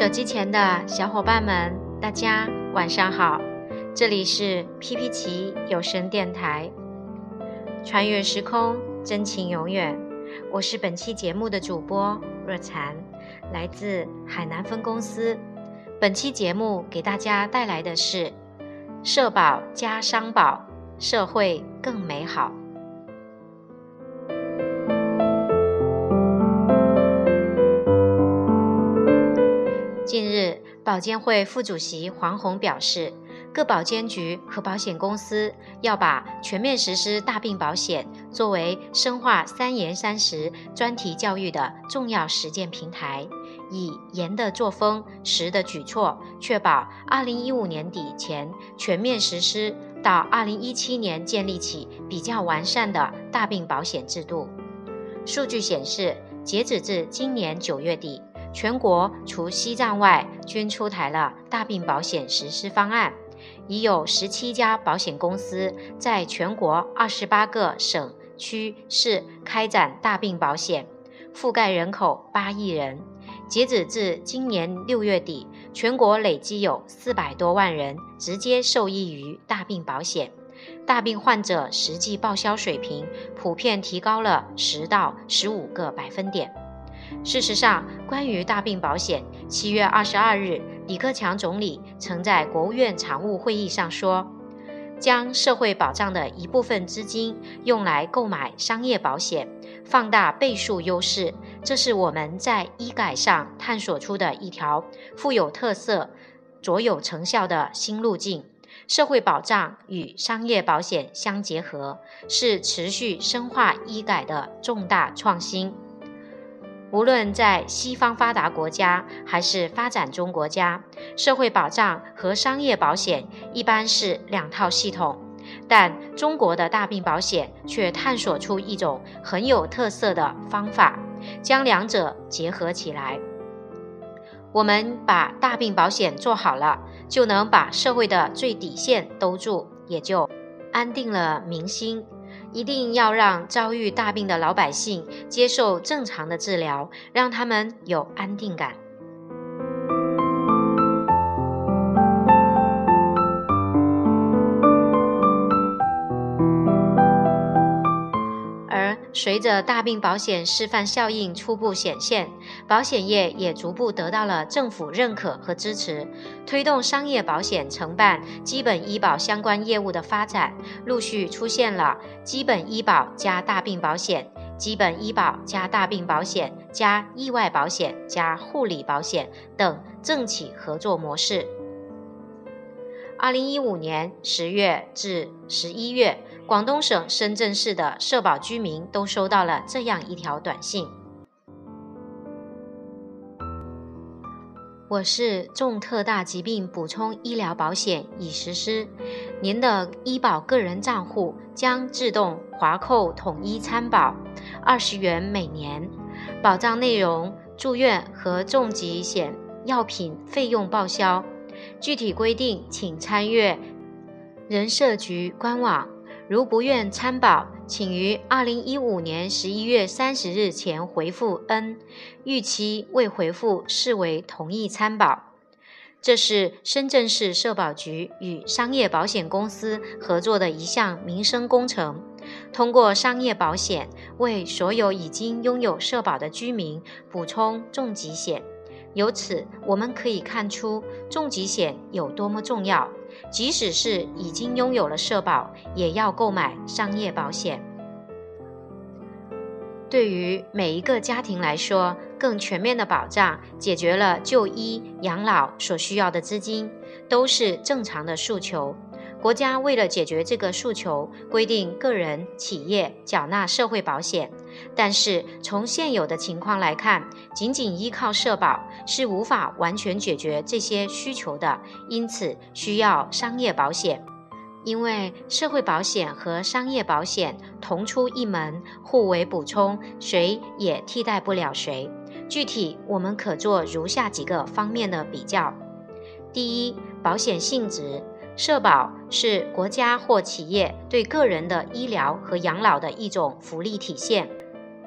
手机前的小伙伴们，大家晚上好，这里是 P P 奇有声电台，穿越时空，真情永远。我是本期节目的主播若禅，来自海南分公司。本期节目给大家带来的是社保加商保，社会更美好。保监会副主席黄宏表示，各保监局和保险公司要把全面实施大病保险作为深化“三严三实”专题教育的重要实践平台，以严的作风、实的举措，确保2015年底前全面实施，到2017年建立起比较完善的大病保险制度。数据显示，截止至今年九月底。全国除西藏外，均出台了大病保险实施方案，已有十七家保险公司在全国二十八个省区市开展大病保险，覆盖人口八亿人。截止至今年六月底，全国累计有四百多万人直接受益于大病保险，大病患者实际报销水平普遍提高了十到十五个百分点。事实上，关于大病保险，七月二十二日，李克强总理曾在国务院常务会议上说，将社会保障的一部分资金用来购买商业保险，放大倍数优势，这是我们在医改上探索出的一条富有特色、卓有成效的新路径。社会保障与商业保险相结合，是持续深化医改的重大创新。无论在西方发达国家还是发展中国家，社会保障和商业保险一般是两套系统，但中国的大病保险却探索出一种很有特色的方法，将两者结合起来。我们把大病保险做好了，就能把社会的最底线兜住，也就安定了民心。一定要让遭遇大病的老百姓接受正常的治疗，让他们有安定感。随着大病保险示范效应初步显现，保险业也逐步得到了政府认可和支持，推动商业保险承办基本医保相关业务的发展，陆续出现了基本医保加大病保险、基本医保加大病保险加意外保险加护理保险等政企合作模式。二零一五年十月至十一月。广东省深圳市的社保居民都收到了这样一条短信：“我市重特大疾病补充医疗保险已实施，您的医保个人账户将自动划扣统一参保二十元每年，保障内容住院和重疾险药品费用报销，具体规定请参阅人社局官网。”如不愿参保，请于二零一五年十一月三十日前回复 N，逾期未回复视为同意参保。这是深圳市社保局与商业保险公司合作的一项民生工程，通过商业保险为所有已经拥有社保的居民补充重疾险。由此，我们可以看出重疾险有多么重要。即使是已经拥有了社保，也要购买商业保险。对于每一个家庭来说，更全面的保障解决了就医养老所需要的资金，都是正常的诉求。国家为了解决这个诉求，规定个人、企业缴纳社会保险。但是从现有的情况来看，仅仅依靠社保是无法完全解决这些需求的，因此需要商业保险。因为社会保险和商业保险同出一门，互为补充，谁也替代不了谁。具体我们可做如下几个方面的比较：第一，保险性质。社保是国家或企业对个人的医疗和养老的一种福利体现，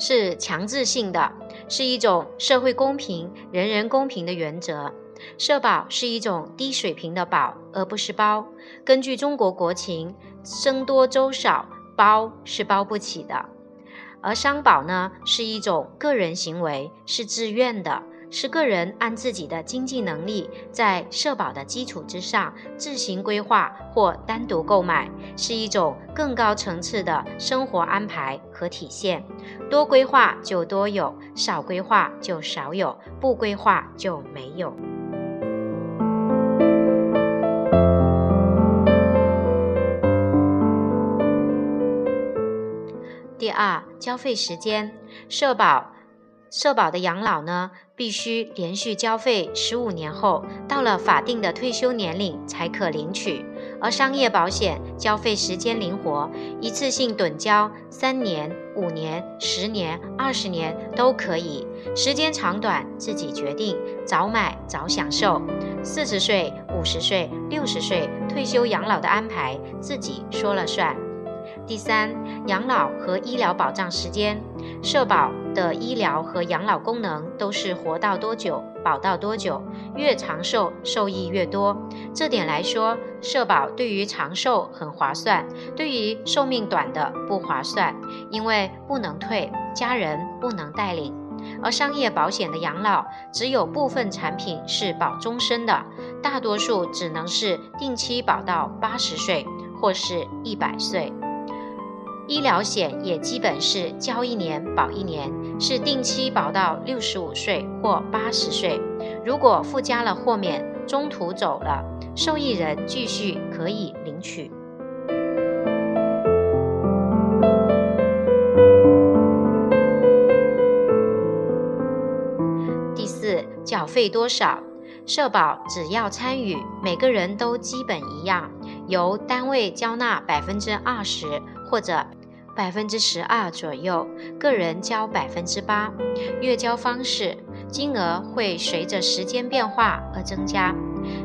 是强制性的，是一种社会公平、人人公平的原则。社保是一种低水平的保，而不是包。根据中国国情，僧多粥少，包是包不起的。而商保呢，是一种个人行为，是自愿的。是个人按自己的经济能力，在社保的基础之上自行规划或单独购买，是一种更高层次的生活安排和体现。多规划就多有，少规划就少有，不规划就没有。第二，交费时间，社保。社保的养老呢，必须连续交费十五年后，到了法定的退休年龄才可领取。而商业保险交费时间灵活，一次性趸交三年、五年、十年、二十年都可以，时间长短自己决定，早买早享受。四十岁、五十岁、六十岁退休养老的安排自己说了算。第三，养老和医疗保障时间，社保的医疗和养老功能都是活到多久保到多久，越长寿受益越多。这点来说，社保对于长寿很划算，对于寿命短的不划算，因为不能退，家人不能带领。而商业保险的养老只有部分产品是保终身的，大多数只能是定期保到八十岁或是一百岁。医疗险也基本是交一年保一年，是定期保到六十五岁或八十岁。如果附加了豁免，中途走了，受益人继续可以领取。第四，缴费多少？社保只要参与，每个人都基本一样，由单位交纳百分之二十或者。百分之十二左右，个人交百分之八，月交方式金额会随着时间变化而增加。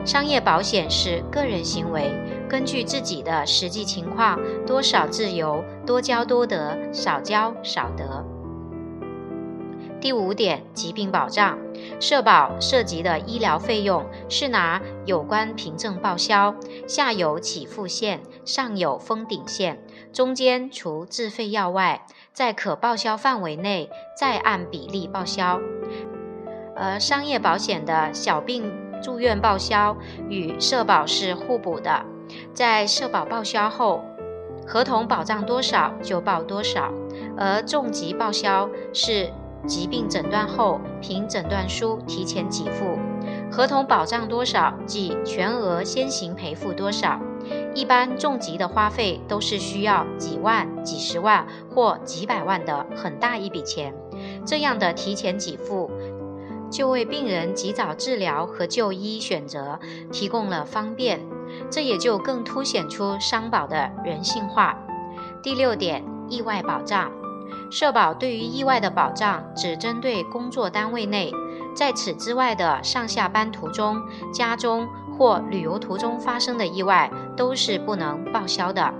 商业保险是个人行为，根据自己的实际情况，多少自由，多交多得，少交少得。第五点，疾病保障，社保涉及的医疗费用是拿有关凭证报销，下有起付线，上有封顶线。中间除自费药外，在可报销范围内再按比例报销。而商业保险的小病住院报销与社保是互补的，在社保报销后，合同保障多少就报多少；而重疾报销是疾病诊断后凭诊断书提前给付，合同保障多少即全额先行赔付多少。一般重疾的花费都是需要几万、几十万或几百万的很大一笔钱，这样的提前给付，就为病人及早治疗和就医选择提供了方便，这也就更凸显出商保的人性化。第六点，意外保障，社保对于意外的保障只针对工作单位内，在此之外的上下班途中、家中。或旅游途中发生的意外都是不能报销的，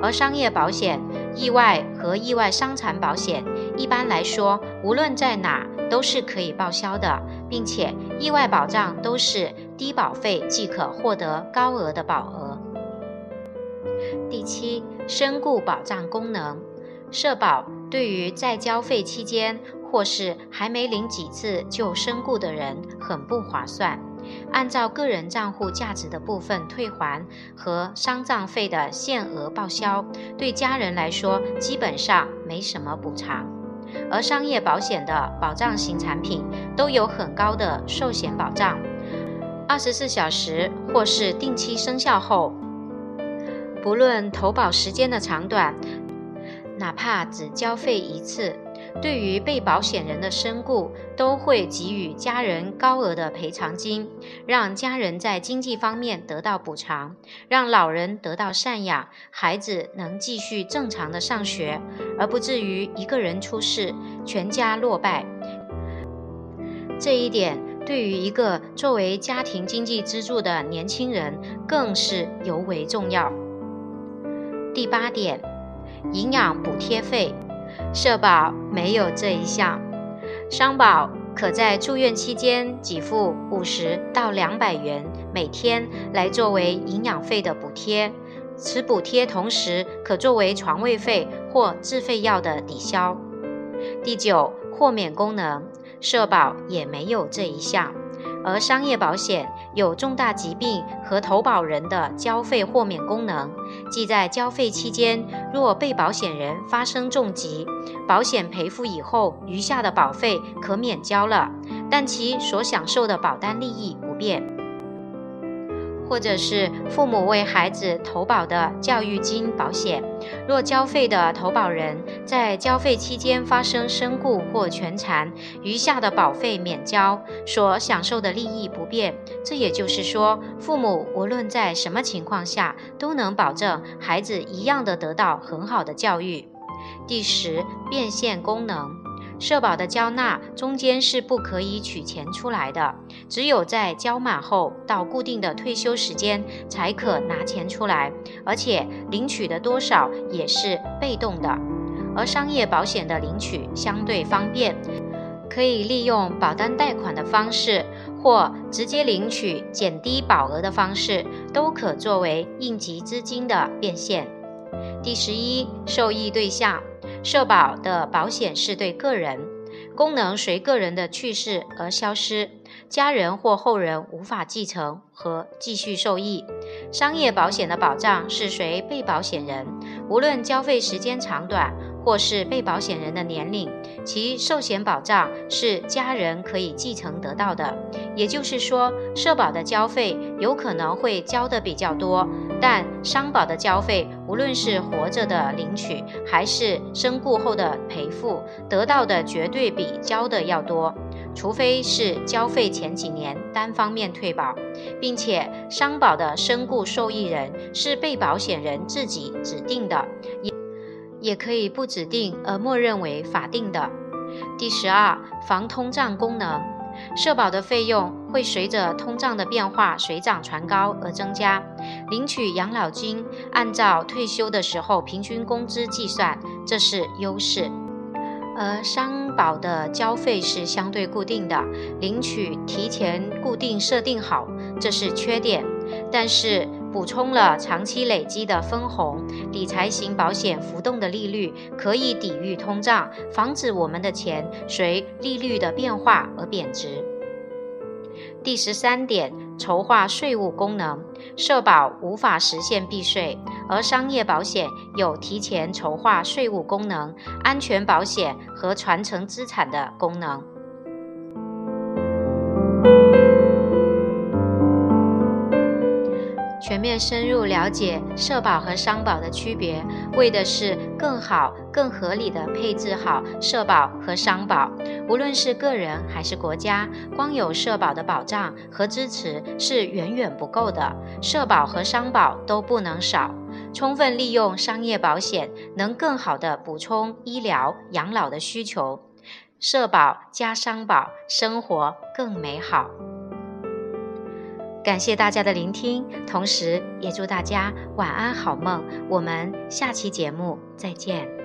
而商业保险、意外和意外伤残保险一般来说，无论在哪都是可以报销的，并且意外保障都是低保费即可获得高额的保额。第七，身故保障功能，社保对于在交费期间或是还没领几次就身故的人很不划算。按照个人账户价值的部分退还和丧葬费的限额报销，对家人来说基本上没什么补偿。而商业保险的保障型产品都有很高的寿险保障，二十四小时或是定期生效后，不论投保时间的长短，哪怕只交费一次。对于被保险人的身故，都会给予家人高额的赔偿金，让家人在经济方面得到补偿，让老人得到赡养，孩子能继续正常的上学，而不至于一个人出事，全家落败。这一点对于一个作为家庭经济支柱的年轻人，更是尤为重要。第八点，营养补贴费。社保没有这一项，商保可在住院期间给付五十到两百元每天来作为营养费的补贴，此补贴同时可作为床位费或自费药的抵消。第九，豁免功能，社保也没有这一项。而商业保险有重大疾病和投保人的交费豁免功能，即在交费期间，若被保险人发生重疾，保险赔付以后，余下的保费可免交了，但其所享受的保单利益不变。或者是父母为孩子投保的教育金保险，若交费的投保人在交费期间发生身故或全残，余下的保费免交，所享受的利益不变。这也就是说，父母无论在什么情况下，都能保证孩子一样的得到很好的教育。第十，变现功能。社保的交纳中间是不可以取钱出来的，只有在交满后到固定的退休时间才可拿钱出来，而且领取的多少也是被动的。而商业保险的领取相对方便，可以利用保单贷款的方式或直接领取减低保额的方式，都可作为应急资金的变现。第十一，受益对象。社保的保险是对个人，功能随个人的去世而消失，家人或后人无法继承和继续受益。商业保险的保障是随被保险人，无论交费时间长短。或是被保险人的年龄，其寿险保障是家人可以继承得到的。也就是说，社保的交费有可能会交的比较多，但商保的交费，无论是活着的领取，还是身故后的赔付，得到的绝对比交的要多。除非是交费前几年单方面退保，并且商保的身故受益人是被保险人自己指定的。也可以不指定而默认为法定的。第十二，防通胀功能，社保的费用会随着通胀的变化水涨船高而增加。领取养老金按照退休的时候平均工资计算，这是优势；而商保的交费是相对固定的，领取提前固定设定好，这是缺点。但是补充了长期累积的分红，理财型保险浮动的利率可以抵御通胀，防止我们的钱随利率的变化而贬值。第十三点，筹划税务功能，社保无法实现避税，而商业保险有提前筹划税务功能、安全保险和传承资产的功能。全面深入了解社保和商保的区别，为的是更好、更合理的配置好社保和商保。无论是个人还是国家，光有社保的保障和支持是远远不够的，社保和商保都不能少。充分利用商业保险，能更好的补充医疗、养老的需求。社保加商保，生活更美好。感谢大家的聆听，同时也祝大家晚安好梦。我们下期节目再见。